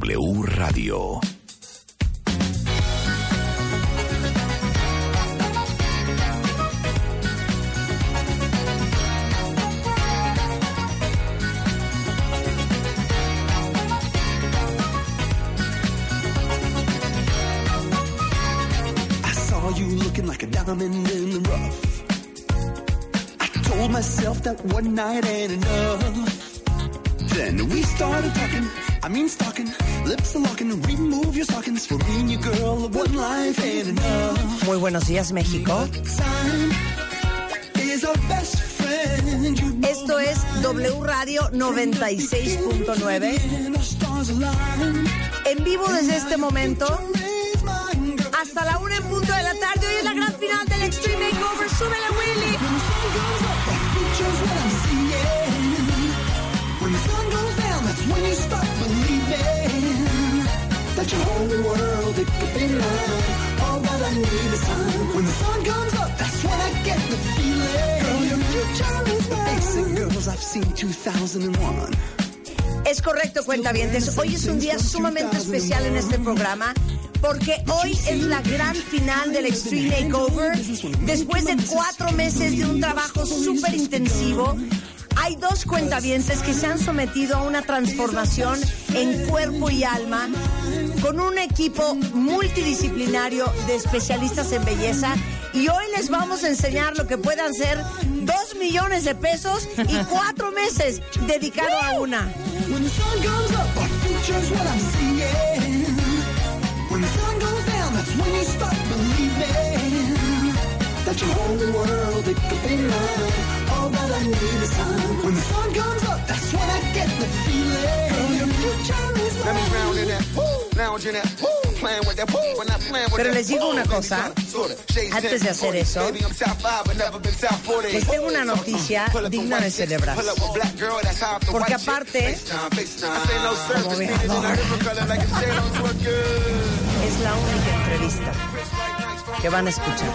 W Radio. I saw you looking like a diamond in the rough. I told myself that one night ain't enough. Then we started talking, I mean stalking, Muy buenos días, México. Esto es W Radio 96.9. when the stars align. En vivo desde este momento hasta la una en punto de la tarde. Hoy es la gran final del Extreme Makeover. ¡Súbele, Willy! That your whole world it could be mine. All that I need is time. When the sun comes up, that's when I get the feeling. Girl, your future is mine. Basic girls, I've seen 2001. Es correcto, cuentavientes. Hoy es un día sumamente especial en este programa porque hoy es la gran final del Extreme Makeover. Después de cuatro meses de un trabajo súper intensivo, hay dos cuentavientes que se han sometido a una transformación en cuerpo y alma con un equipo multidisciplinario de especialistas en belleza. Y hoy les vamos a enseñar lo que puedan ser dos millones de pesos y cuatro meses dedicado a una. Pero les digo una cosa, antes de 10, hacer 40. eso, Baby, I'm South five, but never been South 40. les tengo una noticia digna de celebrar. Porque aparte- Como. Es la única entrevista que van a escuchar.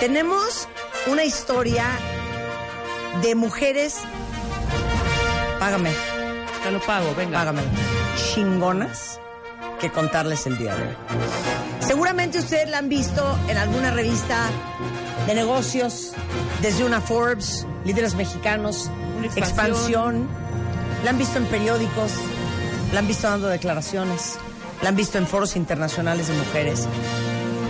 Tenemos una historia de mujeres. Págame, Te lo pago, venga. págame. Chingonas que contarles el día de hoy. Seguramente ustedes la han visto en alguna revista de negocios, desde una Forbes, líderes mexicanos, Una expansión. expansión. La han visto en periódicos, la han visto dando declaraciones, la han visto en foros internacionales de mujeres.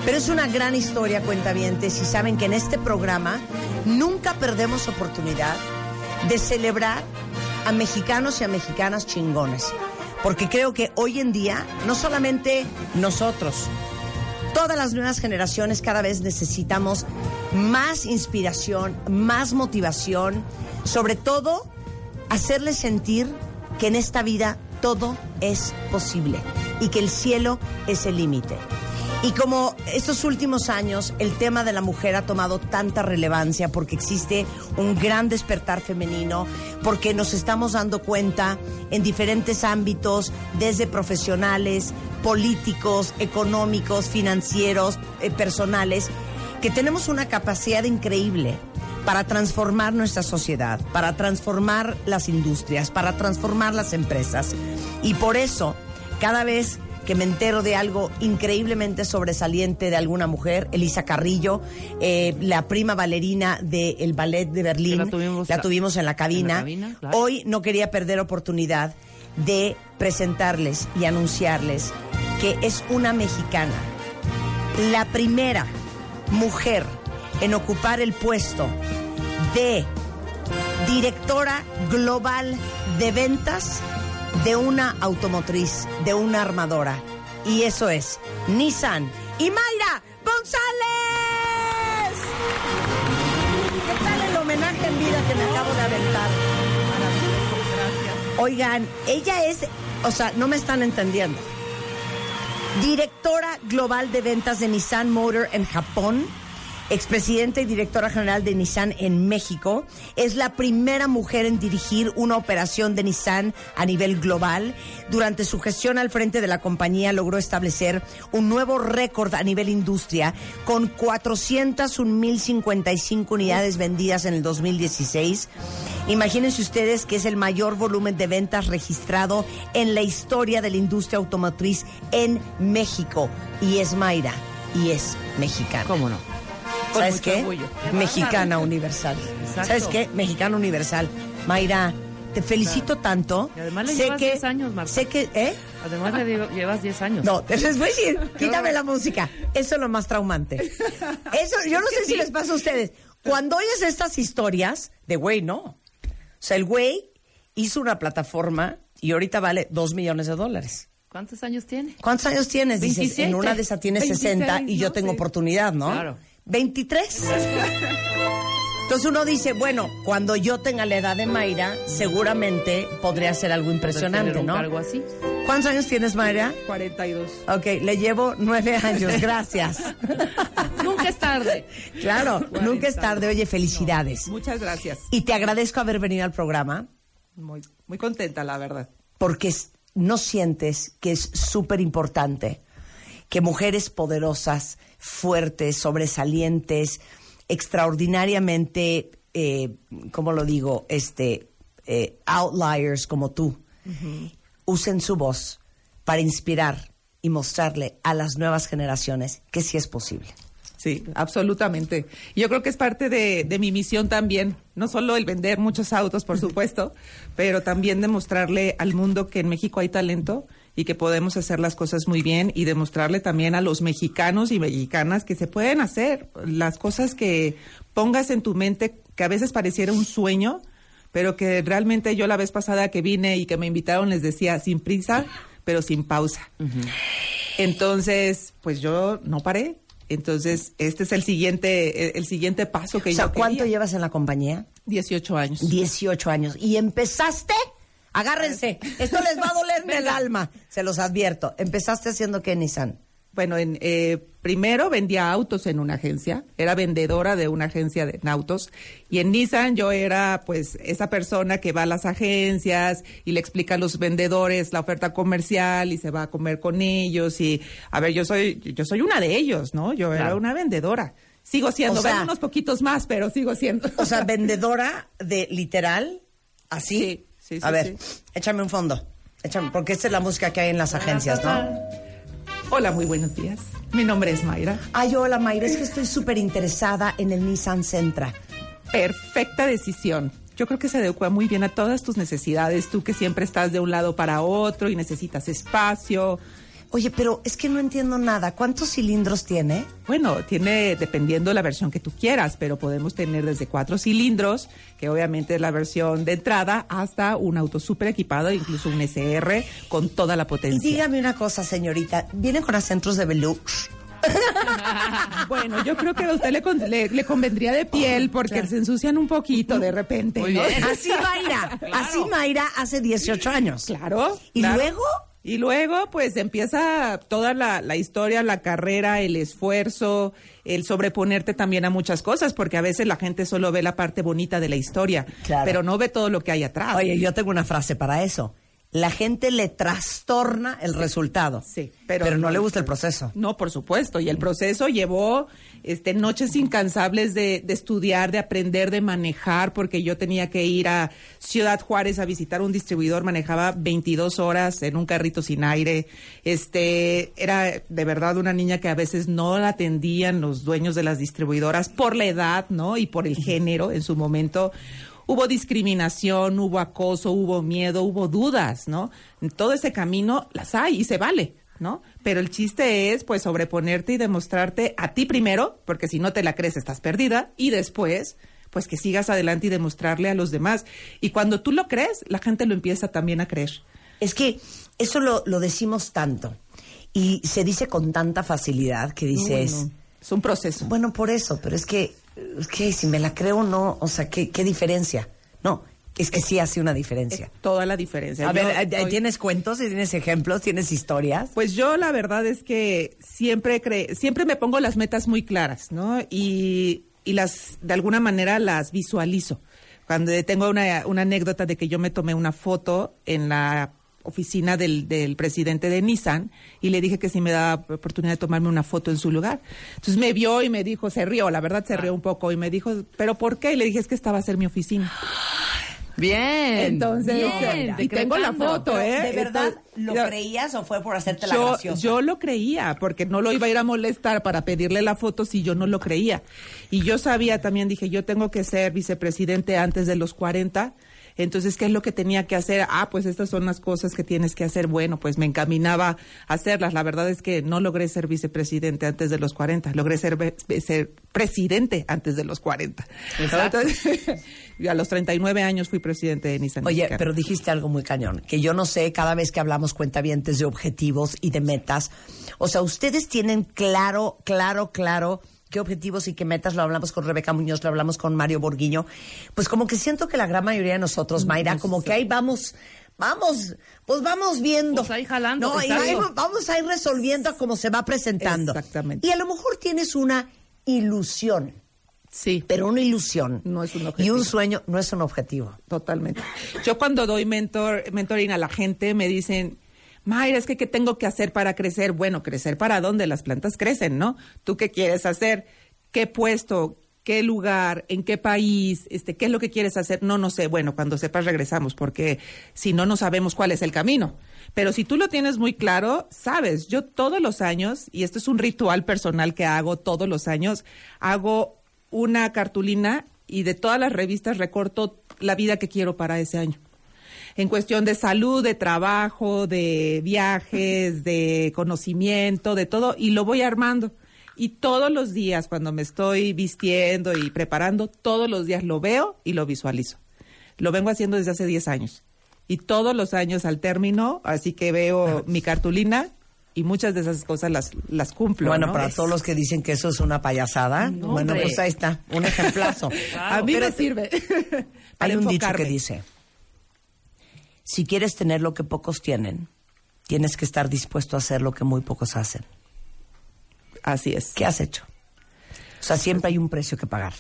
Pero es una gran historia, cuentavientes, y saben que en este programa nunca perdemos oportunidad de celebrar a mexicanos y a mexicanas chingones. Porque creo que hoy en día, no solamente nosotros, todas las nuevas generaciones cada vez necesitamos más inspiración, más motivación, sobre todo hacerles sentir que en esta vida todo es posible y que el cielo es el límite. Y como estos últimos años el tema de la mujer ha tomado tanta relevancia porque existe un gran despertar femenino, porque nos estamos dando cuenta en diferentes ámbitos, desde profesionales, políticos, económicos, financieros, eh, personales, que tenemos una capacidad increíble para transformar nuestra sociedad, para transformar las industrias, para transformar las empresas. Y por eso, cada vez que me entero de algo increíblemente sobresaliente de alguna mujer, Elisa Carrillo, eh, la prima bailarina del ballet de Berlín, la tuvimos- la tuvimos en la cabina. en la cabina, claro. Hoy no quería perder oportunidad de presentarles y anunciarles que es una mexicana, la primera mujer en ocupar el puesto de directora global de ventas de una automotriz, de una armadora. Y eso es Nissan y Mayra González. ¿Qué tal el homenaje en vida que me acabo de aventar? Oigan, ella es, o sea, no me están entendiendo. Directora global de ventas de Nissan Motor en Japón, expresidenta y directora general de Nissan en México, es la primera mujer en dirigir una operación de Nissan a nivel global. Durante su gestión al frente de la compañía logró establecer un nuevo récord a nivel industria con 401.055 unidades vendidas en el 2016. Imagínense ustedes que es el mayor volumen de ventas registrado en la historia de la industria automotriz en México. Y es Mayra, y es mexicana. ¿Cómo no? Con ¿Sabes qué? orgullo. Mexicana universal. Exacto. ¿Sabes qué? Mexicana universal. Mayra, te felicito tanto. Y además le llevas 10 años, Marta. Sé que, ¿eh? Además le digo, llevas 10 años. No, te les voy a decir, quítame la música. Eso es lo más traumante. Eso, yo no sé si les pasa a ustedes. Cuando oyes estas historias, de güey, no. O sea, el güey hizo una plataforma y ahorita vale dos millones de dólares. ¿Cuántos años tiene? ¿Cuántos años tienes? Dices, 27. en una de esas tienes 60 y 26, yo ¿no? tengo Sí. oportunidad, ¿no? Claro. 23. Entonces uno dice, bueno, cuando yo tenga la edad de Mayra, seguramente podré hacer algo impresionante, Tener un ¿no? cargo así. ¿Cuántos años tienes, Mayra? 42. Ok, le llevo nueve años, gracias. Nunca es tarde. claro, nunca es tarde. Oye, felicidades. Muchas gracias. Y te agradezco haber venido al programa Muy, muy contenta, la verdad. porque es- no sientes que es súper importante que mujeres poderosas, fuertes, sobresalientes, extraordinariamente, eh, ¿cómo lo digo? Este, eh, outliers como tú, usen su voz para inspirar y mostrarle a las nuevas generaciones que sí es posible. Sí, absolutamente. Yo creo que es parte de, de mi misión también, no solo el vender muchos autos, por supuesto, pero también demostrarle al mundo que en México hay talento y que podemos hacer las cosas muy bien y demostrarle también a los mexicanos y mexicanas que se pueden hacer las cosas que pongas en tu mente, que a veces pareciera un sueño, pero que realmente yo la vez pasada que vine y que me invitaron les decía sin prisa, pero sin pausa. Entonces, pues yo no paré. Entonces, este es el siguiente, el, el siguiente paso que O sea, yo ¿cuánto quería. llevas en la compañía? 18 años. 18 años. ¿Y empezaste? Agárrense. Esto les va a doler en el alma. Se los advierto. ¿Empezaste haciendo qué, Nissan? Bueno, en, eh, primero vendía autos en una agencia, era vendedora de una agencia de en autos y en Nissan yo era pues esa persona que va a las agencias y le explica a los vendedores la oferta comercial y se va a comer con ellos y a ver, yo soy yo soy una de ellos, ¿no? Yo era una vendedora. Sigo siendo, O sea- unos poquitos más, pero sigo siendo. O sea, vendedora de literal, así. Sí, sí, A sí, ver, échame un fondo. Échame, porque esta es la música que hay en las agencias, ¿no? Hola, muy buenos días. Mi nombre es Mayra. Ay, hola, Mayra, es que estoy súper interesada en el Nissan Sentra. Perfecta decisión. Yo creo que se adecua muy bien a todas tus necesidades. Tú que siempre estás de un lado para otro y necesitas espacio. Oye, pero es que no entiendo nada. ¿Cuántos cilindros tiene? Bueno, tiene dependiendo la versión que tú quieras, pero podemos tener desde cuatro cilindros, que obviamente es la versión de entrada, hasta un auto súper equipado, incluso un SR con toda la Y potencia. dígame una cosa, señorita. ¿Vienen con acentos de veloux? Bueno, yo creo que a usted le, con- le, le convendría de piel porque se ensucian un poquito de repente. Muy ¿no? bien. Así Mayra. Así Mayra hace 18 años. Claro. ¿Y claro. luego? Y luego, pues empieza toda la, la historia, la carrera, el esfuerzo, el sobreponerte también a muchas cosas, porque a veces la gente solo ve la parte bonita de la historia, Claro. pero no ve todo lo que hay atrás. Oye, yo tengo una frase para eso. La gente le trastorna el resultado. Sí, pero, pero- no le gusta el proceso. No, por supuesto. Y el proceso llevó este, noches incansables de, de estudiar, de aprender, de manejar, porque yo tenía que ir a Ciudad Juárez a visitar un distribuidor, manejaba 22 horas en un carrito sin aire. Este, era de verdad una niña que a veces no la atendían los dueños de las distribuidoras por la edad, ¿no? Y por el género en su momento. Hubo discriminación, hubo acoso, hubo miedo, hubo dudas, ¿no? En todo ese camino las hay y se vale, ¿no? Pero el chiste es, pues, sobreponerte y demostrarte a ti primero, porque si no te la crees estás perdida, y después, pues, que sigas adelante y demostrarle a los demás. Y cuando tú lo crees, la gente lo empieza también a creer. Es que eso lo, lo decimos tanto y se dice con tanta facilidad que dices, no. Es un proceso. bueno, por eso, pero es que, que si me la creo o no, o sea, ¿qué, qué diferencia? No, es que sí hace una diferencia. Es toda la diferencia. A Yo ver, ¿tienes cuentos? ¿Tienes ejemplos? ¿Tienes historias? Pues yo la verdad es que siempre cre siempre me pongo las metas muy claras, ¿no? Y, y las, de alguna manera las visualizo. Cuando tengo una, una anécdota de que yo me tomé una foto en la oficina del, del presidente de Nissan y le dije que si me daba oportunidad de tomarme una foto en su lugar. Entonces me vio y me dijo, se rió, la verdad se rió un poco y me dijo, ¿pero por qué? Y le dije, es que esta va a ser mi oficina. Bien. Entonces, Bien, y tengo la foto, ¿eh? ¿De verdad Entonces, lo yo- creías o fue por hacerte la yo, graciosa? yo lo creía, porque no lo iba a ir a molestar para pedirle la foto si yo no lo creía. Y yo sabía también, dije, yo tengo que ser vicepresidente antes de los 40. Entonces, ¿qué es lo que tenía que hacer? Ah, pues estas son las cosas que tienes que hacer. Bueno, pues me encaminaba a hacerlas. La verdad es que no logré ser vicepresidente antes de los 40. Logré ser, ser presidente antes de los 40. Entonces, y a los 39 años fui presidente de Nissan. Oye, Mexicana. pero dijiste algo muy cañón, que yo no sé, cada vez que hablamos cuentavientes de objetivos y de metas, o sea, ustedes tienen claro, claro, claro qué objetivos y qué metas, lo hablamos con Rebeca Muñoz, lo hablamos con Mario Borguiño, pues como que siento que la gran mayoría de nosotros, Mayra, como que ahí vamos, vamos, pues vamos viendo. Pues ahí jalando, No, y exacto. ahí vamos a ir resolviendo a cómo se va presentando. Exactamente. Y a lo mejor tienes una ilusión, Sí. pero una ilusión. No es un Y objetivo. un sueño no es un objetivo. Totalmente. Yo cuando doy mentor, mentoring a la gente me dicen, Mayra, es que ¿qué tengo que hacer para crecer? Bueno, crecer para dónde las plantas crecen, ¿no? ¿Tú qué quieres hacer? ¿Qué puesto? ¿Qué lugar? ¿En qué país? Este, ¿Qué es lo que quieres hacer? No, no sé. Bueno, cuando sepas regresamos, porque si no, no sabemos cuál es el camino. Pero si tú lo tienes muy claro, sabes, yo todos los años, y esto es un ritual personal que hago todos los años, hago una cartulina y de todas las revistas recorto la vida que quiero para ese año. En cuestión de salud, de trabajo, de viajes, de conocimiento, de todo, y lo voy armando. Y todos los días, cuando me estoy vistiendo y preparando, todos los días lo veo y lo visualizo. Lo vengo haciendo desde hace 10 años. Y todos los años al término, así que veo mi cartulina y muchas de esas cosas las, las cumplo. Bueno, ¿no? para Es- todos los que dicen que eso es una payasada, No, bueno, hombre. pues ahí está, un ejemplazo. A mí me sirve. Hay un dicho que dice, si quieres tener lo que pocos tienen, tienes que estar dispuesto a hacer lo que muy pocos hacen. Así es. ¿Qué has hecho? O sea, siempre hay un precio que pagar.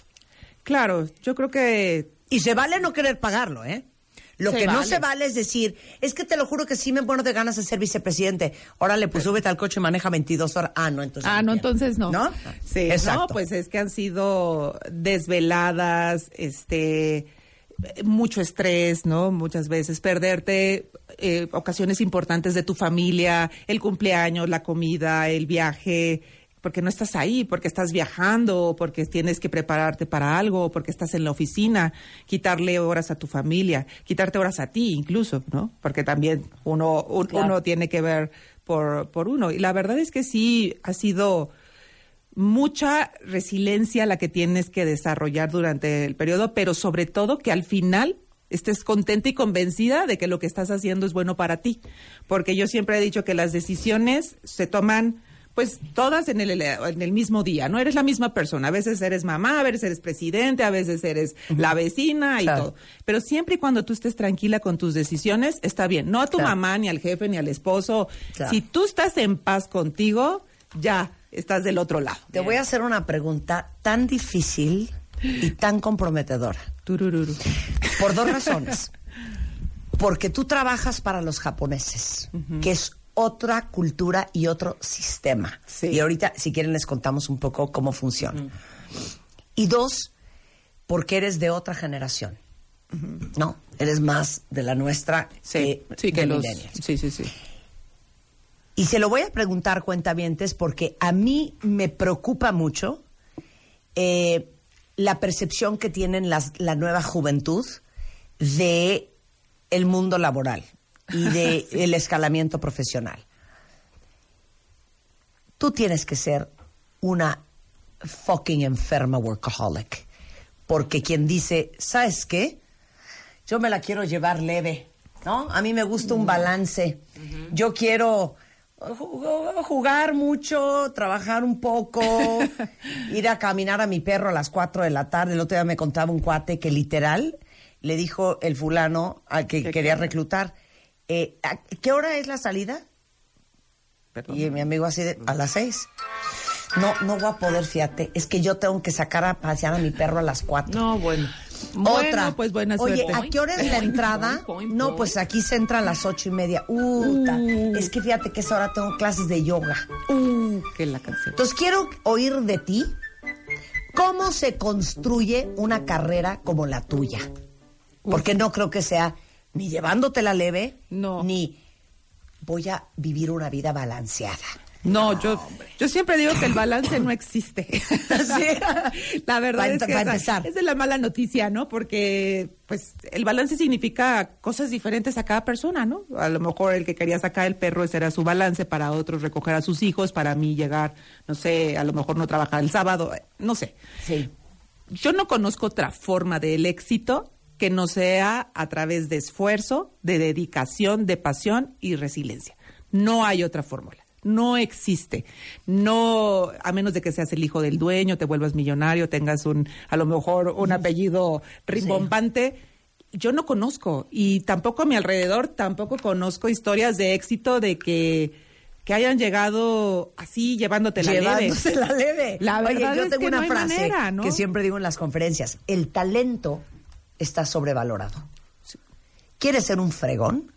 Claro, yo creo que Y se vale no querer pagarlo, ¿eh? Lo Se que no se vale es decir, es que te lo juro que sí me muero de ganas de ser vicepresidente. Órale, pues súbete al coche y maneja 22 horas. Ah, no, entonces. Ah, no, quiero. entonces no. ¿No? Sí, exacto. no, pues es que han sido desveladas, este, mucho estrés, ¿no? Muchas veces perderte eh, ocasiones importantes de tu familia, el cumpleaños, la comida, el viaje, porque no estás ahí, porque estás viajando, porque tienes que prepararte para algo, porque estás en la oficina, quitarle horas a tu familia, quitarte horas a ti incluso, ¿no? Porque también uno, un- Claro. uno tiene que ver por, por uno. Y la verdad es que sí ha sido mucha resiliencia la que tienes que desarrollar durante el periodo, pero sobre todo que al final estés contenta y convencida de que lo que estás haciendo es bueno para ti. Porque yo siempre he dicho que las decisiones se toman pues todas en el, en el mismo día, ¿no? Eres la misma persona. A veces eres mamá, a veces eres presidente, a veces eres la vecina y Claro. todo. Pero siempre y cuando tú estés tranquila con tus decisiones, está bien. No a tu Claro. mamá, ni al jefe, ni al esposo. Claro. Si tú estás en paz contigo, ya estás del otro lado. Te voy a hacer una pregunta tan difícil y tan comprometedora. Turururu. Por dos razones. porque tú trabajas para los japoneses, que es otra cultura y otro sistema. Sí. Y ahorita, si quieren, les contamos un poco cómo funciona. Y dos, porque eres de otra generación. No, eres más de la nuestra Sí, que, sí, que de los... millennials. Sí, sí, sí. Y se lo voy a preguntar, cuentavientes, porque a mí me preocupa mucho eh, la percepción que tienen las, la nueva juventud de el mundo laboral y de el escalamiento profesional. Tú tienes que ser una fucking enferma workaholic. Porque quien dice, ¿sabes qué? Yo me la quiero llevar leve, ¿no? A mí me gusta un balance. Yo quiero jugar mucho, trabajar un poco, ir a caminar a mi perro a las 4 de la tarde. El otro día me contaba un cuate que literal le dijo el fulano al que ¿Qué quería reclutar, eh, ¿a ¿qué hora es la salida? Perdón. Y mi amigo así de, a las seis. No, no voy a poder, fíjate. Es que yo tengo que sacar a pasear a mi perro a las cuatro. No, bueno. Otra. Pues buena Oye. ¿a qué hora es la entrada? No, pues aquí se entra a las ocho y media. Uta. Es que fíjate que esa hora tengo clases de yoga. Uh, que la canción. Entonces quiero oír de ti cómo se construye una carrera como la tuya. Porque no creo que sea ni llevándotela leve, No. ni voy a vivir una vida balanceada. No, yo, yo siempre digo que el balance no existe. La verdad es que esa- esa es la mala noticia, ¿no? Porque, pues, el balance significa cosas diferentes a cada persona, ¿no? A lo mejor el que quería sacar el perro ese era su balance, para otros recoger a sus hijos, para mí llegar, no sé, a lo mejor no trabajar el sábado, eh, no sé. Sí. Yo no conozco otra forma del éxito que no sea a través de esfuerzo, de dedicación, de pasión y resiliencia. No hay otra fórmula. No existe. No, a menos de que seas el hijo del dueño, te vuelvas millonario, tengas un, a lo mejor un apellido rimbombante. Yo no conozco y tampoco a mi alrededor tampoco conozco historias de éxito de que, que hayan llegado así llevándote la leve. Llevándose la leve. La Oye, yo es tengo que una no frase manera, ¿no? que siempre digo en las conferencias. El talento está sobrevalorado. ¿Quieres ser un fregón?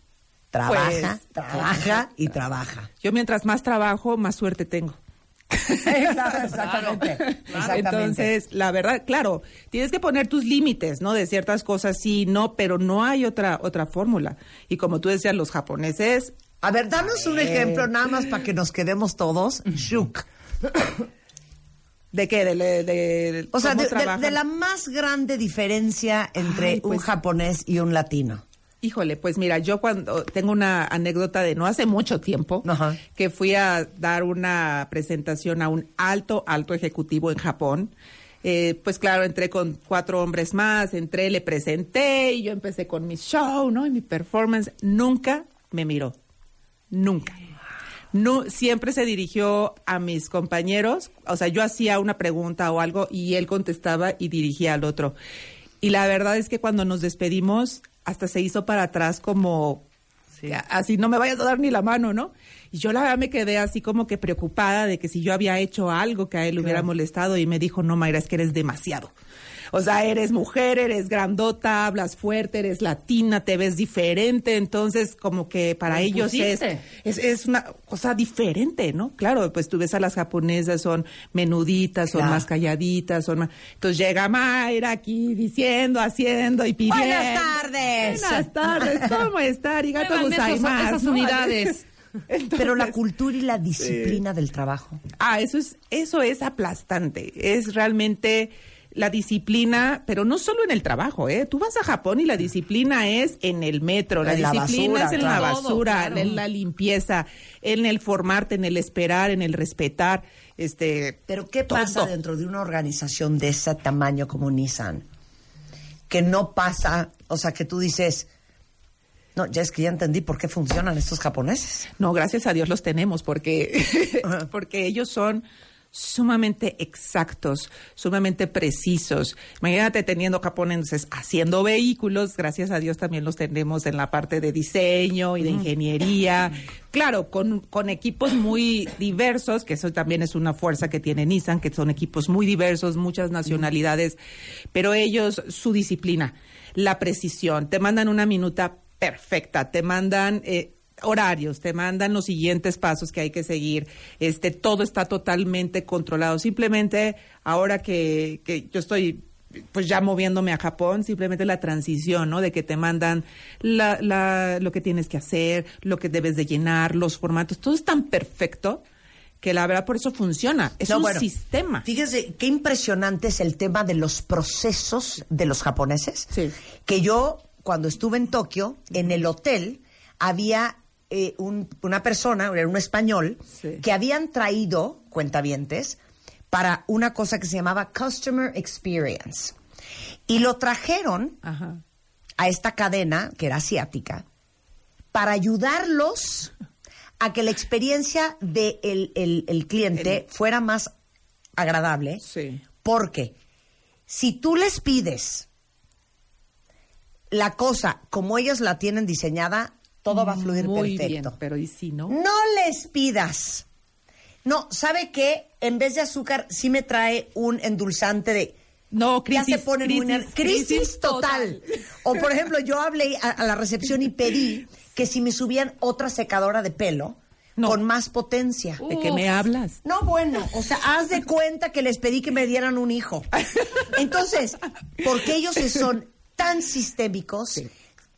Trabaja, Pues, trabaja y trabaja. Yo mientras más trabajo, más suerte tengo. Exactamente. Exactamente. Entonces, la verdad, claro, tienes que poner tus límites, ¿no? De ciertas cosas sí, no, pero no hay otra otra fórmula. Y como tú decías, los japoneses, A ver, danos un ejemplo nada más para que nos quedemos todos. Shuk. ¿de qué? De, de- de- O sea, de, de- trabajan. de la más grande diferencia entre Ay, un pues- japonés y un latino. Híjole, pues mira, yo cuando tengo una anécdota de no hace mucho tiempo, Ajá. que fui a dar una presentación a un alto, alto ejecutivo en Japón. Eh, pues claro, entré con cuatro hombres más, entré, le presenté y yo empecé con mi show, ¿no? Y mi performance. Nunca me miró. Nunca. No, siempre se dirigió a mis compañeros, o sea, yo hacía una pregunta o algo y él contestaba y dirigía al otro. Y la verdad es que cuando nos despedimos, hasta se hizo para atrás como, así no me vayas a dar ni la mano, ¿no? Y yo la verdad me quedé así como que preocupada de que si yo había hecho algo que a él le hubiera molestado y me dijo, no, Mayra, es que eres demasiado. O sea, eres mujer, eres grandota, hablas fuerte, eres latina, te ves diferente, entonces como que para Lo ellos es, es, es una cosa diferente, ¿no? Claro, pues tú ves a las japonesas, son menuditas, son Claro. más calladitas, son más... Entonces llega Mayra aquí diciendo, haciendo y pidiendo. Buenas tardes. Buenas tardes, ¿cómo está? Arigato gozaimasu, esas unidades. Pero la cultura y la disciplina del trabajo. Ah, eso es, eso es aplastante. Es realmente la disciplina, pero no solo en el trabajo, ¿eh? Tú vas a Japón y la disciplina es en el metro, la disciplina basura, es en claro. la basura, claro. en la limpieza, en el formarte, en el esperar, en el respetar, este. Pero ¿qué todo. pasa dentro de una organización de ese tamaño como Nissan? Que no pasa, o sea, que tú dices, no, ya es que ya entendí por qué funcionan estos japoneses. No, gracias a Dios los tenemos porque, porque ellos son sumamente exactos, sumamente precisos. Imagínate teniendo japoneses haciendo vehículos, gracias a Dios también los tenemos en la parte de diseño y de ingeniería. Claro, con, con equipos muy diversos, que eso también es una fuerza que tiene Nissan, que son equipos muy diversos, muchas nacionalidades, pero ellos, su disciplina, la precisión, te mandan una minuta perfecta. Te mandan eh, horarios, te mandan los siguientes pasos que hay que seguir. Este, todo está totalmente controlado. Simplemente ahora que, que yo estoy pues ya moviéndome a Japón, simplemente la transición, ¿no? De que te mandan la, la, lo que tienes que hacer, lo que debes de llenar, los formatos, todo es tan perfecto que la verdad por eso funciona. Es No, un bueno, sistema. Fíjese qué impresionante es el tema de los procesos de los japoneses. Sí. Que yo, cuando estuve en Tokio, en el hotel, había eh, un- una persona, era un español, Sí. que habían traído cuentavientes para una cosa que se llamaba Customer Experience. Y lo trajeron Ajá. a esta cadena, que era asiática, para ayudarlos a que la experiencia del el, el cliente fuera más agradable. Sí. Porque si tú les pides la cosa como ellos la tienen diseñada, todo va a fluir Muy perfecto. bien, pero ¿y si no? No les pidas. No, ¿sabe qué? En vez de azúcar, sí me trae un endulzante de. No, crisis, ya se ponen crisis, crisis, crisis total. O por ejemplo, yo hablé a, a la recepción y pedí que si me subían otra secadora de pelo No. con más potencia. ¿De qué me hablas? No, bueno, o sea, haz de cuenta que les pedí que me dieran un hijo. Entonces, porque ellos son tan sistémicos,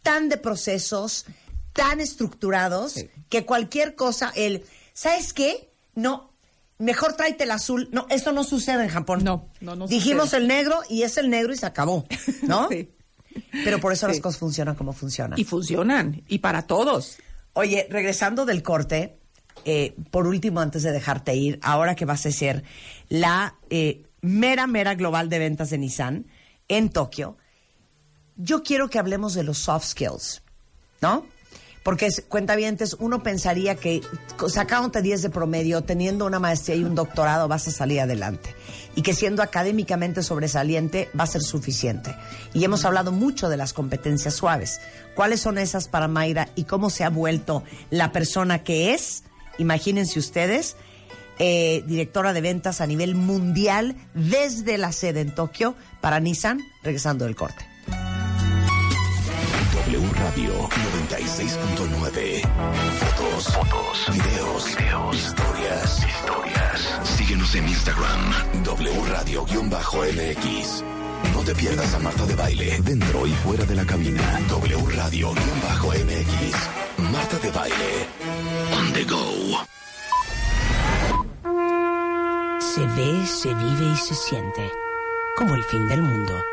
tan de procesos, tan estructurados, Sí. que cualquier cosa, el, ¿sabes qué? No, mejor tráete el azul. No, esto no sucede en Japón. No, no, no Dijimos sucede. el negro y es el negro y se acabó, ¿no? Sí. Pero por eso las cosas funcionan como funcionan. Y funcionan, y para todos. Oye, regresando del corte, eh, por último, antes de dejarte ir, ahora que vas a ser la eh, mera, mera global de ventas de Nissan en Tokio, yo quiero que hablemos de los soft skills, ¿no? Porque, es- cuentavientes, uno pensaría que sacándote 10 de promedio, teniendo una maestría y un doctorado, vas a salir adelante. Y que siendo académicamente sobresaliente va a ser suficiente. Y hemos hablado mucho de las competencias suaves. ¿Cuáles son esas para Mayra y cómo se ha vuelto la persona que es? Imagínense ustedes, eh, directora de ventas a nivel mundial desde la sede en Tokio para Nissan, regresando del corte. Radio 96.9. Fotos, fotos, videos, videos, historias, historias. Síguenos en Instagram, W Radio-MX. No te pierdas a Marta de Baile, dentro y fuera de la cabina. W Radio-MX. Marta de Baile. On the go. Se ve, se vive y se siente como el fin del mundo.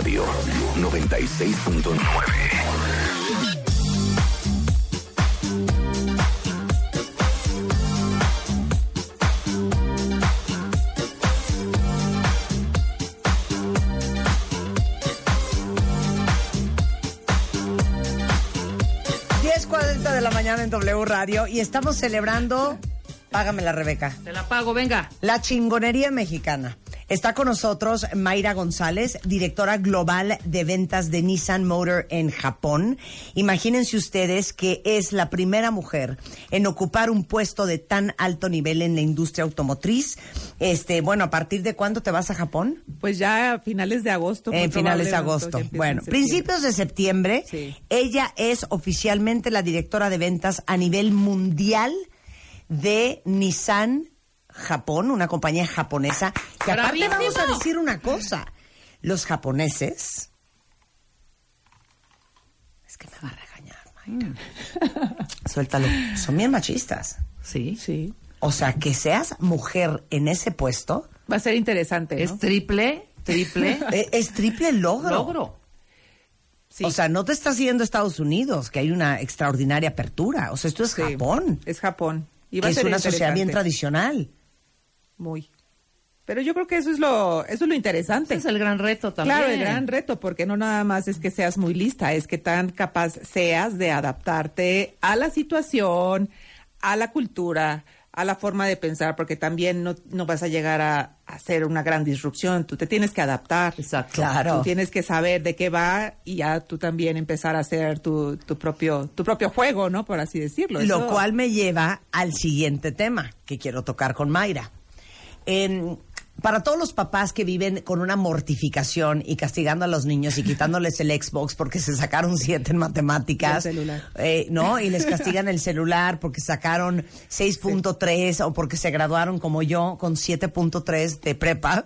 Radio 96.9. Diez 10.40 de la mañana en W Radio y estamos celebrando, págame Rebeca, Te la pago, venga. la chingonería mexicana. Está con nosotros Mayra González, directora global de ventas de Nissan Motor en Japón. Imagínense ustedes que es la primera mujer en ocupar un puesto de tan alto nivel en la industria automotriz. Este, bueno, ¿a partir de cuándo te vas a Japón? Pues ya a finales de agosto. En finales de agosto. Bueno, principios de septiembre, Sí. ella es oficialmente la directora de ventas a nivel mundial de Nissan Japón, una compañía japonesa. Y aparte ¡Bravísimo! vamos a decir una cosa, los japoneses... Es que me va a regañar, Mayra. Suéltalo. Son bien machistas. Sí. Sí. O sea, que seas mujer en ese puesto Va a ser interesante, ¿no? Es triple, triple eh, es triple logro. logro. Sí. O sea, no te estás yendo a Estados Unidos, que hay una extraordinaria apertura. O sea, esto es Sí. Japón, Es Japón. Y que va a es ser una sociedad bien tradicional. Muy. Pero yo creo que eso es lo, eso es lo interesante. Ese es el gran reto también. Claro, el gran reto, porque no nada más es que seas muy lista, es que tan capaz seas de adaptarte a la situación, a la cultura, a la forma de pensar, porque también no, no vas a llegar a, a hacer una gran disrupción, tú te tienes que adaptar. Exacto. Claro. Tú tienes que saber de qué va y ya tú también empezar a hacer tu, tu propio tu propio juego, ¿no? Por así decirlo. Lo Eso- cual me lleva al siguiente tema que quiero tocar con Mayra. Para todos los papás que viven con una mortificación y castigando a los niños y quitándoles el Xbox porque se sacaron siete en matemáticas, el celular. eh, ¿no? Y les castigan el celular porque sacaron 6.3 o porque se graduaron como yo con 7.3 de prepa.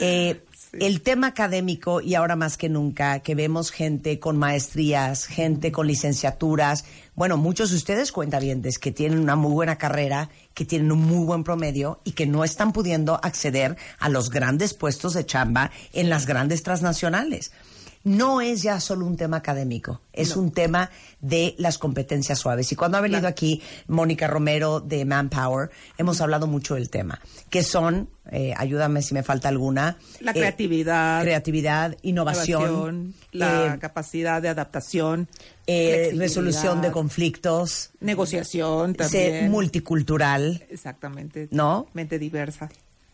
Eh, El tema académico y ahora más que nunca que vemos gente con maestrías, gente con licenciaturas, bueno, muchos de ustedes cuentavientes que tienen una muy buena carrera, que tienen un muy buen promedio y que no están pudiendo acceder a los grandes puestos de chamba en las grandes transnacionales. No es ya solo un tema académico, es un tema de las competencias suaves. Y cuando ha venido aquí Mónica Romero de Manpower, hemos hablado mucho del tema, que son, eh, ayúdame si me falta alguna, La eh, creatividad. creatividad, innovación, innovación, la eh, capacidad de adaptación, resolución de conflictos, negociación ser también. multicultural, Exactamente. ¿No? Mente diversa.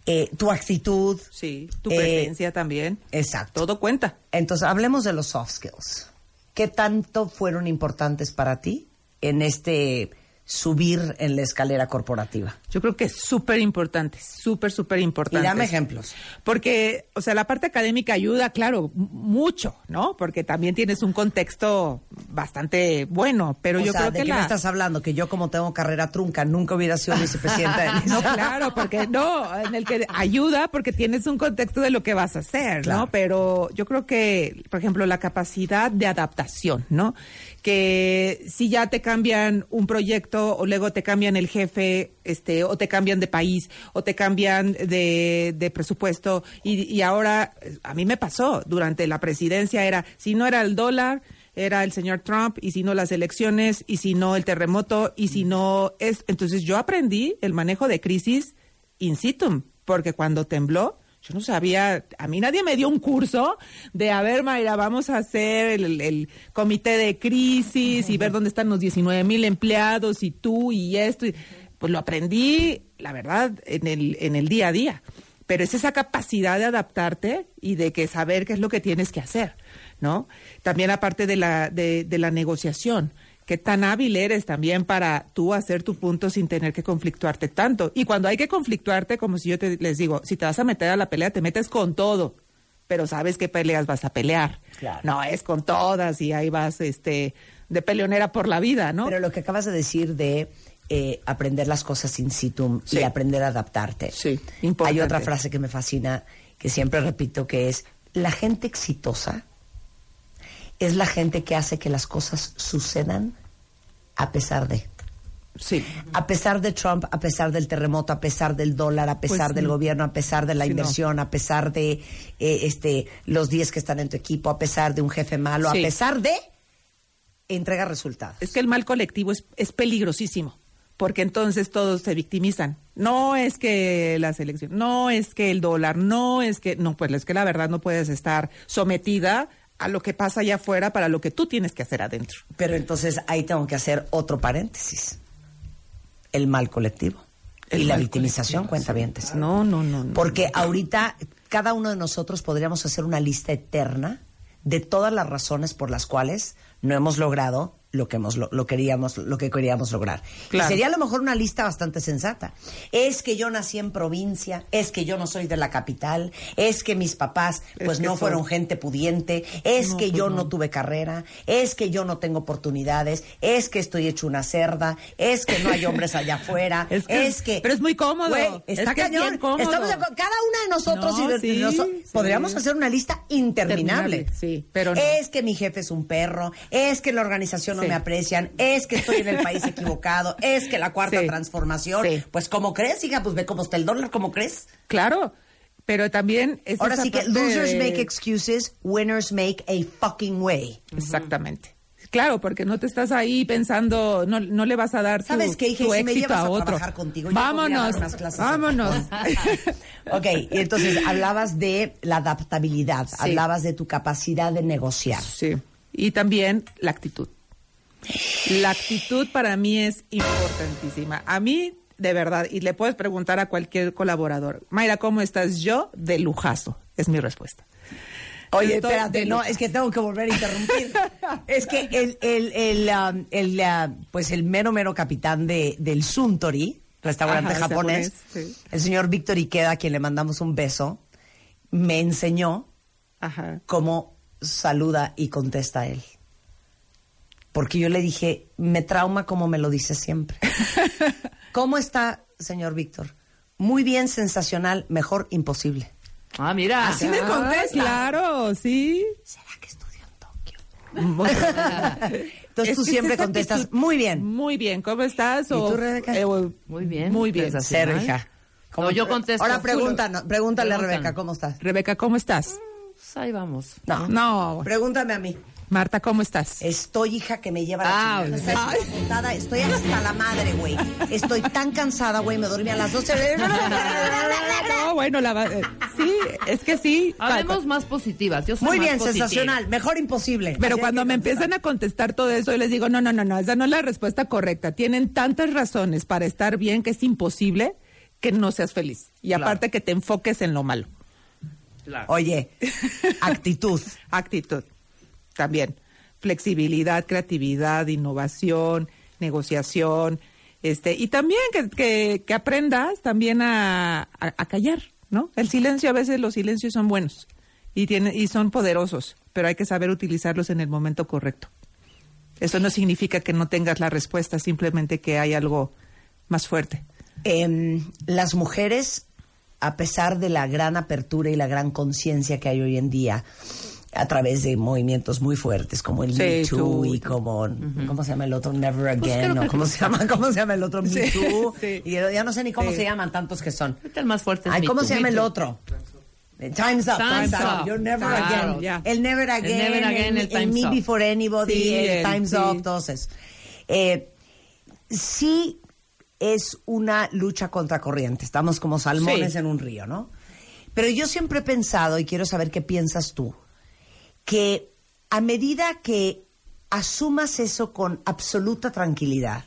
Eh, tu actitud. Sí, tu Eh, presencia también. Exacto. Todo cuenta. Entonces, hablemos de los soft skills. ¿Qué tanto fueron importantes para ti en este subir en la escalera corporativa? Yo creo que es súper importante, súper, súper Y importante. dame ejemplos. Porque, o sea, la parte académica ayuda, claro, mucho, ¿no? Porque también tienes un contexto bastante bueno, pero o yo sea, creo ¿de que qué la... me estás hablando? Que yo como tengo carrera trunca nunca hubiera sido vicepresidenta de No, claro, porque no, en el que ayuda porque tienes un contexto de lo que vas a hacer, Claro. ¿no? Pero yo creo que, por ejemplo, la capacidad de adaptación, ¿no? Que si ya te cambian un proyecto o luego te cambian el jefe, este, o te cambian de país, o te cambian de, de presupuesto, y, y ahora, eh, a mí me pasó, durante la presidencia era, si no era el dólar, era el señor Trump, y si no las elecciones, y si no el terremoto, y si no es... Entonces yo aprendí el manejo de crisis in situ, porque cuando tembló, yo no sabía, a mí nadie me dio un curso de, a ver, Mayra, vamos a hacer el, el comité de crisis y ver dónde están los 19 mil empleados y tú y esto. pues lo aprendí, la verdad, en el, en el día a día. Pero es esa capacidad de adaptarte y de que saber qué es lo que tienes que hacer, ¿no? También aparte de la, de, de la negociación. Qué tan hábil eres también para tú hacer tu punto sin tener que conflictuarte tanto. Y cuando hay que conflictuarte, como si yo te, les digo, si te vas a meter a la pelea, te metes con todo, pero sabes qué peleas vas a pelear. Claro. No es con todas y ahí vas este, de peleonera por la vida, ¿no? Pero lo que acabas de decir de eh, aprender las cosas in situ y aprender a adaptarte. Sí, Hay importante. otra frase que me fascina, que siempre repito, que es, la gente exitosa es la gente que hace que las cosas sucedan a pesar de. Sí. A pesar de Trump, a pesar del terremoto, a pesar del dólar, a pesar Pues, del no. gobierno, a pesar de la Sí, no. inversión, a pesar de eh, este los 10 que están en tu equipo, a pesar de un jefe malo, Sí. a pesar de entrega resultados. Es que el mal colectivo es, es peligrosísimo, porque entonces todos se victimizan. No es que la selección, no es que el dólar, no es que, no, pues es que la verdad no puedes estar sometida a lo que pasa allá afuera para lo que tú tienes que hacer adentro. Pero entonces ahí tengo que hacer otro paréntesis. El mal colectivo. El y la victimización, cuenta bien. No, no, no. no. Porque ahorita cada uno de nosotros podríamos hacer una lista eterna de todas las razones por las cuales no hemos logrado lo que hemos lo, lo queríamos lo que queríamos lograr. Claro. Y sería a lo mejor una lista bastante sensata. Es que yo nací en provincia, es que yo no soy de la capital, es que mis papás Es pues no son- fueron gente pudiente, es No, que pues yo no. no tuve carrera, es que yo no tengo oportunidades, es que estoy hecho una cerda, es que no hay hombres allá afuera, Es es que- que, pero es muy cómodo. Es está es cañón. cómodo. Estamos. Cada una de nosotros No, y sí, sí. podríamos hacer una lista interminable. Interminable, sí, pero. Es que mi jefe es un perro, es que la organización no Sí. me aprecian, es que estoy en el país equivocado, es que la cuarta Sí. transformación. Sí. Pues, ¿cómo crees, hija? Pues ve cómo está el dólar, ¿cómo crees? Claro, pero también es Ahora sí que losers de- make excuses, winners make a fucking way. Exactamente. Claro, porque no te estás ahí pensando, no, no le vas a dar tu, ¿Sabes qué, hija? tu Si me llevas a a otro. trabajar contigo, vámonos, unas vámonos. Ok, y entonces hablabas de la adaptabilidad, hablabas de tu capacidad de negociar. Sí. Y también la actitud. La actitud para mí es importantísima. A mí, de verdad, y le puedes preguntar a cualquier colaborador, Mayra, ¿cómo estás? Yo, de lujazo, es mi respuesta. Oye, Estoy espérate, no, es que tengo que volver a interrumpir. es que el, el, el, um, el, uh, pues el mero, mero capitán de, del Suntory, restaurante Ajá, japonés, japonés, sí. el señor Víctor Ikeda, a quien le mandamos un beso, me enseñó Ajá. cómo saluda y contesta él. Porque yo le dije, me trauma como me lo dice siempre. ¿Cómo está, señor Víctor? Muy bien, sensacional, mejor imposible. Ah, mira. Así me Ah, contesta. claro, sí. ¿Será que estudió en Tokio? Entonces Es tú siempre contestas, actitud- muy bien. Muy bien, ¿cómo estás? ¿Y O- tú, Rebeca? eh, o- Muy bien. Muy bien. hija. No, yo contesto. Ahora pregúntanos, pregúntale a. Rebeca, ¿cómo estás? Rebeca, ¿cómo estás? Pues ahí vamos. No. No. Pregúntame a mí. Marta, ¿cómo estás? Estoy, hija, que me lleva Ah, la chingada. Estoy agotada, Estoy hasta la madre, güey. Estoy tan cansada, güey. Me dormí a las 12. No, bueno, la, va- eh, sí, es que sí. Hablemos más positivas. Yo soy Muy más bien, positiva. sensacional. Mejor imposible. Pero Así cuando me empiezan a contestar todo eso, yo les digo, no, no, no, no, esa no es la respuesta correcta. Tienen tantas razones para estar bien que es imposible que no seas feliz. Y Claro. aparte que te enfoques en lo malo. Claro. Oye, actitud. Actitud. También. Flexibilidad, creatividad, innovación, negociación. Este, y también que, que, aprendas también a, a- callar, ¿no? El silencio, a veces los silencios son buenos y, tiene, y son poderosos, pero hay que saber utilizarlos en el momento correcto. Eso no significa que no tengas la respuesta, simplemente que hay algo más fuerte. Em, las mujeres, a pesar de la gran apertura y la gran conciencia que hay hoy en día, a través de movimientos muy fuertes como el Sí, Me Too y como, ¿cómo se llama el otro? Never Again, creo ¿no? que- ¿Cómo se llama? ¿Cómo se llama el otro? Me Sí, Too. sí. Y ya no sé ni cómo se llaman tantos que son. El más fuerte es Ay, ¿cómo se llama el otro? Time's up, Time's time's up. up. You're never Claro, again. El never again, never again, el me up. before anybody, Sí, el, el- time's up, esos. Eh, sí es una lucha contra corriente. Estamos como salmones en un río, ¿no? Pero yo siempre he pensado, y quiero saber qué piensas tú, que a medida que asumas eso con absoluta tranquilidad,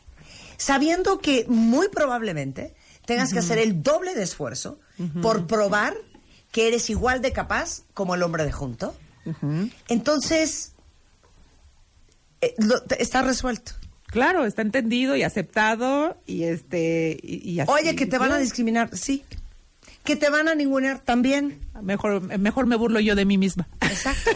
sabiendo que muy probablemente tengas que hacer el doble de esfuerzo por probar que eres igual de capaz como el hombre de junto, entonces eh, lo- está resuelto. Claro, está entendido y aceptado y este y, y así- Oye, que te van a discriminar, sí. Que te van a ningunear también. Mejor, mejor me burlo yo de mí misma. Exacto.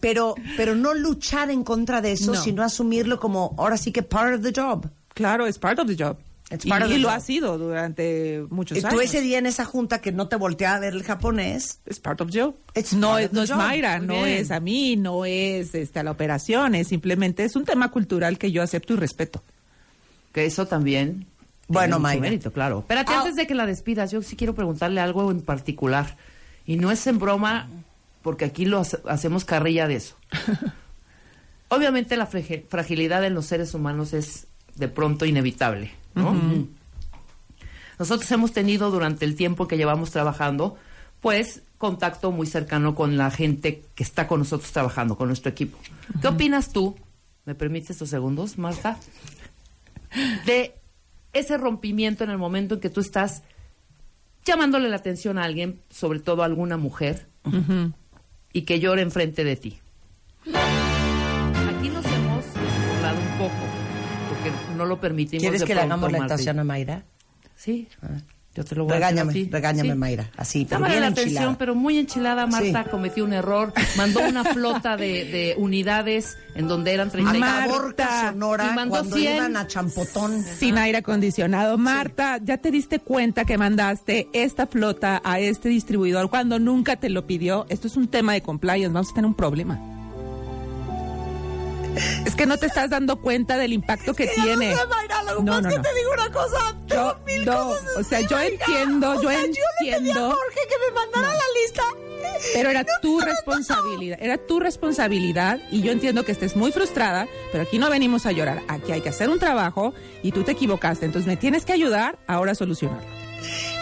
Pero, pero no luchar en contra de eso, No. sino asumirlo como ahora sí que part of the job. Claro, es part of the job. It's y part of the y lo job. ha sido durante muchos Y años. tú ese día en esa junta que no te volteaba a ver el japonés, Es part of the job. It's no part es, of the no es job. Mayra, Muy no bien. es a mí, no es este, a la operación, es simplemente es un tema cultural que yo acepto y respeto. Que eso también. Bueno, Mayra. mérito, claro. Espérate, Ah. antes de que la despidas, yo sí quiero preguntarle algo en particular. Y no es en broma, porque aquí lo hace- hacemos carrilla de eso. Obviamente la fragi- fragilidad en los seres humanos es de pronto inevitable, ¿no? Nosotros hemos tenido durante el tiempo que llevamos trabajando, pues contacto muy cercano con la gente que está con nosotros trabajando, con nuestro equipo. ¿Qué opinas tú? ¿Me permites estos segundos, Marta? De ese rompimiento en el momento en que tú estás llamándole la atención a alguien, sobre todo a alguna mujer, y que llore enfrente de ti. Aquí nos hemos burlado un poco, porque no lo permitimos. ¿quieres de que le hagamos la actuación a Mayra? Sí, yo te lo voy Regáñame, a ti. regáñame, Sí. Mayra. Así, bien la enchilada. atención, pero muy enchilada, Marta Sí. cometió un error. Mandó una flota de, de unidades en donde eran 30 A y- Marta. Sonora, Y mandó cuando 100. iban a Champotón. Sin aire acondicionado. Marta, ¿ya te diste cuenta que mandaste esta flota a este distribuidor cuando nunca te lo pidió? Esto es un tema de compliance, vamos a tener un problema. Es que no te estás dando cuenta del impacto que tiene. No sé, Mayra, lo No, no, es que te digo una cosa. Yo- mil no, cosas o sea, yo entiendo, O yo sea, Yo le pedí a entiendo. Jorge que me mandara la lista. Pero era tu responsabilidad, era tu responsabilidad y yo entiendo que estés muy frustrada, pero aquí no venimos a llorar, aquí hay que hacer un trabajo y tú te equivocaste, entonces me tienes que ayudar ahora a solucionarlo.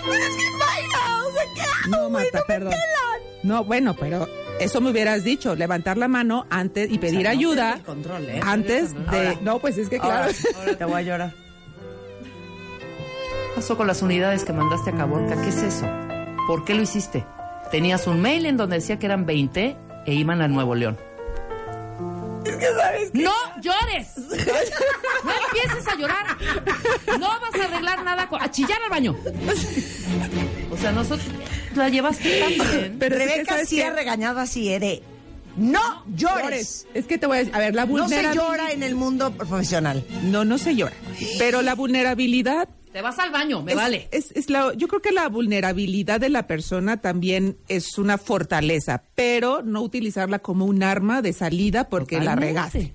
Pero es que Mayra, o sea, ¿qué hago, No? Marta, No me perdón. No, bueno, pero eso me hubieras dicho, levantar la mano antes y pedir O sea, no ayuda control, ¿eh? antes de... Ahora. no, pues es que claro. Ahora, te voy a llorar. ¿Qué pasó con las unidades que mandaste a Caborca? ¿Qué es eso? ¿Por qué lo hiciste? Tenías un mail en donde decía que eran 20 e iban a Nuevo León. ¡No llores! ¡No empieces a llorar! ¡No vas a arreglar nada! con- ¡A chillar al baño! O sea, nosotros la llevaste tan bien. Pero es que, Rebeca ¿sabes sí ha regañado así, ¿eh? de, No llores. Es que te voy a decir, a ver, la No se vulnerabilidad... llora en el mundo profesional. No, no se llora. Pero la vulnerabilidad Te vas al baño, me es- vale. Es, es la, yo creo que la vulnerabilidad de la persona también es una fortaleza, pero no utilizarla como un arma de salida porque la regaste.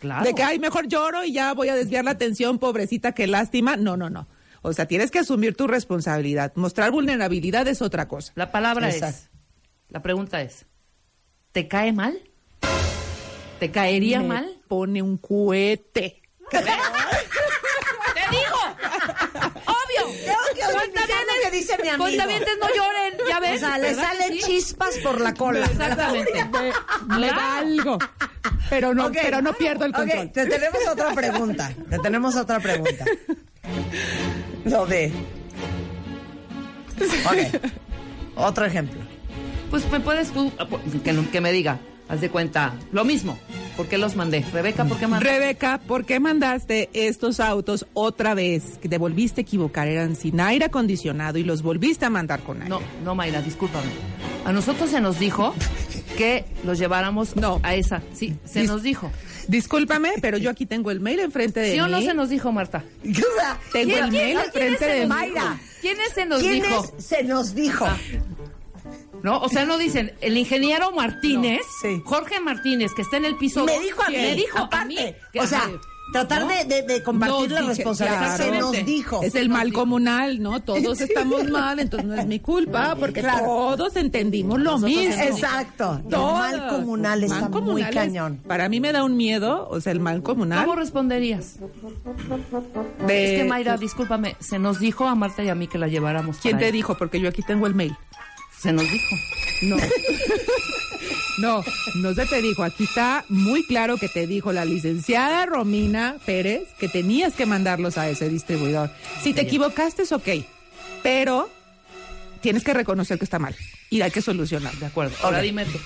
Claro. De que, ay, mejor lloro y ya voy a desviar la atención, pobrecita, qué lástima. No, no, no. O sea, tienes que asumir tu responsabilidad. Mostrar vulnerabilidad es otra cosa. La palabra Exacto. es, la pregunta es, ¿te cae mal? ¿Te caería Me mal? Pone un cohete. ¡Te digo! ¡Obvio! que utilizar lo que dice mi amigo. Cuentavientes no lloren, ya ves. O sea, le ¿verdad que salen sí? chispas por la cola. Exactamente. Le Claro. valgo. Pero no, Ok. pero no pierdo el control. te tenemos otra pregunta. Te tenemos otra pregunta. Lo de. Ok. Otro ejemplo. Pues me puedes tú, que, no- que me diga, haz de cuenta, lo mismo. ¿Por qué los mandé? Rebeca, ¿por qué mandé? Rebeca, ¿por qué mandaste estos autos otra vez? Que te volviste a equivocar, eran sin aire acondicionado y los volviste a mandar con aire. No, no, Mayra, discúlpame. A nosotros se nos dijo que los lleváramos No. a esa. Sí, se Dis- nos dijo. Discúlpame, pero yo aquí tengo el mail enfrente de ¿Sí o mí. no se nos dijo, Marta? O Tengo ¿Quién- el mail enfrente de? Mayra. ¿Quiénes se nos ¿Quiénes dijo? se nos dijo? Ah. ¿No? O sea, no dicen, el ingeniero Martínez, No, sí. Jorge Martínez, que está en el piso. me dijo a mí. Me dijo a aparte. mí. que- O sea. Tratar ¿No? de, de- de compartir No, la dije, responsabilidad. Se claro. nos dijo. Es el mal dijo. comunal, ¿no? Todos estamos mal, entonces no es mi culpa, porque Claro. todos entendimos lo Nosotros mismo. Exacto. El mal comunal está Mal muy es- cañón. Para mí me da un miedo, o sea, el mal comunal. ¿Cómo responderías? de- es que Mayra, discúlpame, se nos dijo a Marta y a mí que la lleváramos. ¿Quién para te ahí. dijo? Porque yo aquí tengo el mail. Se nos dijo. No. No, no se te dijo. Aquí está muy claro que te dijo la licenciada Romina Pérez que tenías que mandarlos a ese distribuidor. Si te equivocaste es ok, pero tienes que reconocer que está mal y hay que solucionar. De acuerdo. Ahora dime tú.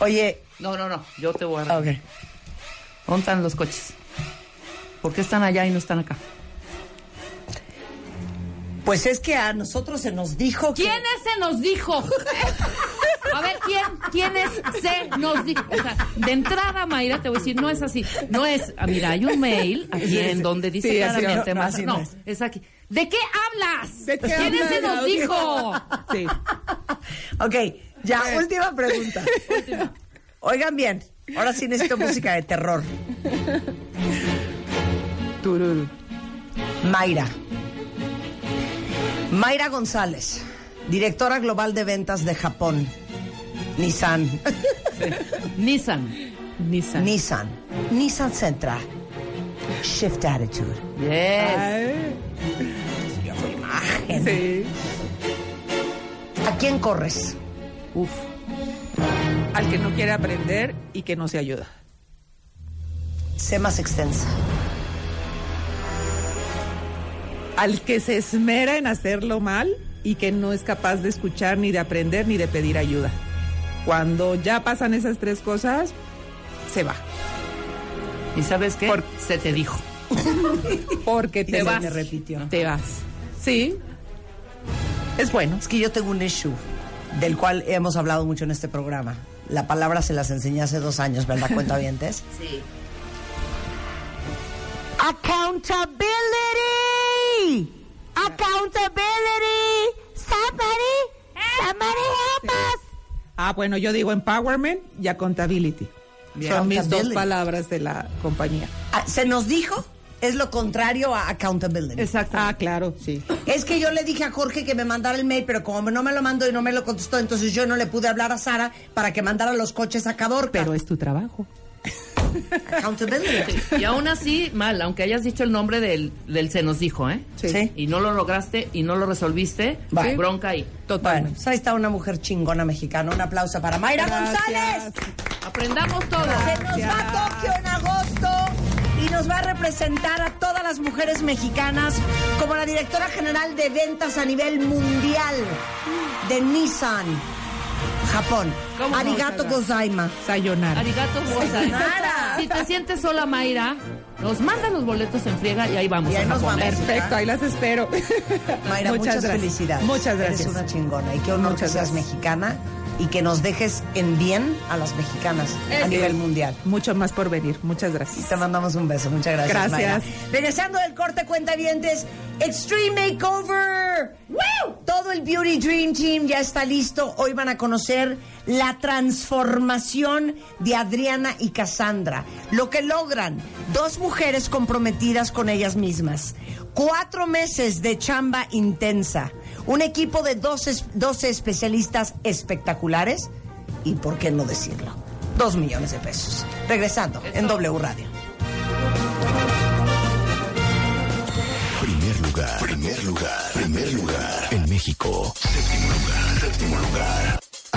Oye, No, no, no. Yo te voy a. ok. ¿Dónde están los coches? ¿Por qué están allá y no están acá? Pues es que a nosotros se nos dijo que... ¿Quiénes se nos dijo? A ver, ¿quién, ¿quiénes se nos dijo? O sea, de entrada, Mayra, te voy a decir, no es así. No es, ah, mira, hay un mail aquí en donde dice Sí, así claramente, no, Marta, así no no, es. es aquí. ¿De qué hablas? ¿De qué ¿Quiénes se hablas? nos dijo? Sí. Ok, ya, última pregunta. Oigan bien, ahora sí necesito música de terror. Tururu. Mayra. Mayra González, directora global de ventas de Japón. Nissan. Nissan. Nissan. Nissan. Nissan Sentra. Shift Attitude. Yes. Ay, Imagen. sí. ¿A quién corres? Uf. Al que no quiere aprender y que no se ayuda. Sé más extensa. Al que se esmera en hacerlo mal y que no es capaz de escuchar ni de aprender ni de pedir ayuda. Cuando ya pasan esas tres cosas, se va. ¿Y sabes qué? Por- Se te dijo. Porque te, Te vas. Me repitió. Te vas. Sí. Es bueno. Es que yo tengo un issue del cual hemos hablado mucho en este programa. La palabra se las enseñé hace dos años, ¿verdad, cuentavientes? Sí. Accountability. Accountability. Somebody, somebody help us. Ah, bueno, yo digo empowerment y accountability. Bien. Son mis dos palabras de la compañía. Ah, ¿Se nos dijo? es lo contrario a accountability. Exacto. Ah, claro, sí. Es que yo le dije a Jorge que me mandara el mail, pero como no me lo mandó y no me lo contestó, entonces yo no le pude hablar a Sara para que mandara los coches a Caborca. Pero es tu trabajo. Accountability. Y aún así, mal, aunque hayas dicho el nombre del, del se nos dijo, ¿eh? Sí. Y no lo lograste y no lo resolviste, Va. bronca ahí. Bueno, pues ahí está una mujer chingona mexicana. Un aplauso para Mayra González. Aprendamos todo. Se nos va a Tokio en agosto y nos va a representar a todas las mujeres mexicanas como la directora general de ventas a nivel mundial de Nissan, Japón. ¿Cómo no, Arigato gozaima. Sayonara. Arigato. Sayonara. Si te sientes sola, Mayra, nos mandan los boletos en friega y ahí vamos Y ahí a nos Japón. vamos. Perfecto, ahí las espero. Mayra, muchas, gracias. felicidades. Muchas gracias. Eres una chingona y qué honor Muchas que seas gracias. mexicana y que nos dejes en bien a las mexicanas a nivel mundial. Mucho más por venir. Muchas gracias. Te mandamos un beso. Muchas gracias. Gracias. Mayra. Regresando del corte cuentavientes, Extreme Makeover. ¡Woo! Todo el Beauty Dream Team ya está listo. Hoy van a conocer la transformación de Adriana y Cassandra. Lo que logran dos mujeres comprometidas con ellas mismas. Cuatro meses de chamba intensa. Un equipo de 12, 12 especialistas espectaculares. Y por qué no decirlo, dos millones de pesos. Regresando en W Radio. Primer lugar, primer lugar, primer lugar. En México. Séptimo lugar, séptimo lugar.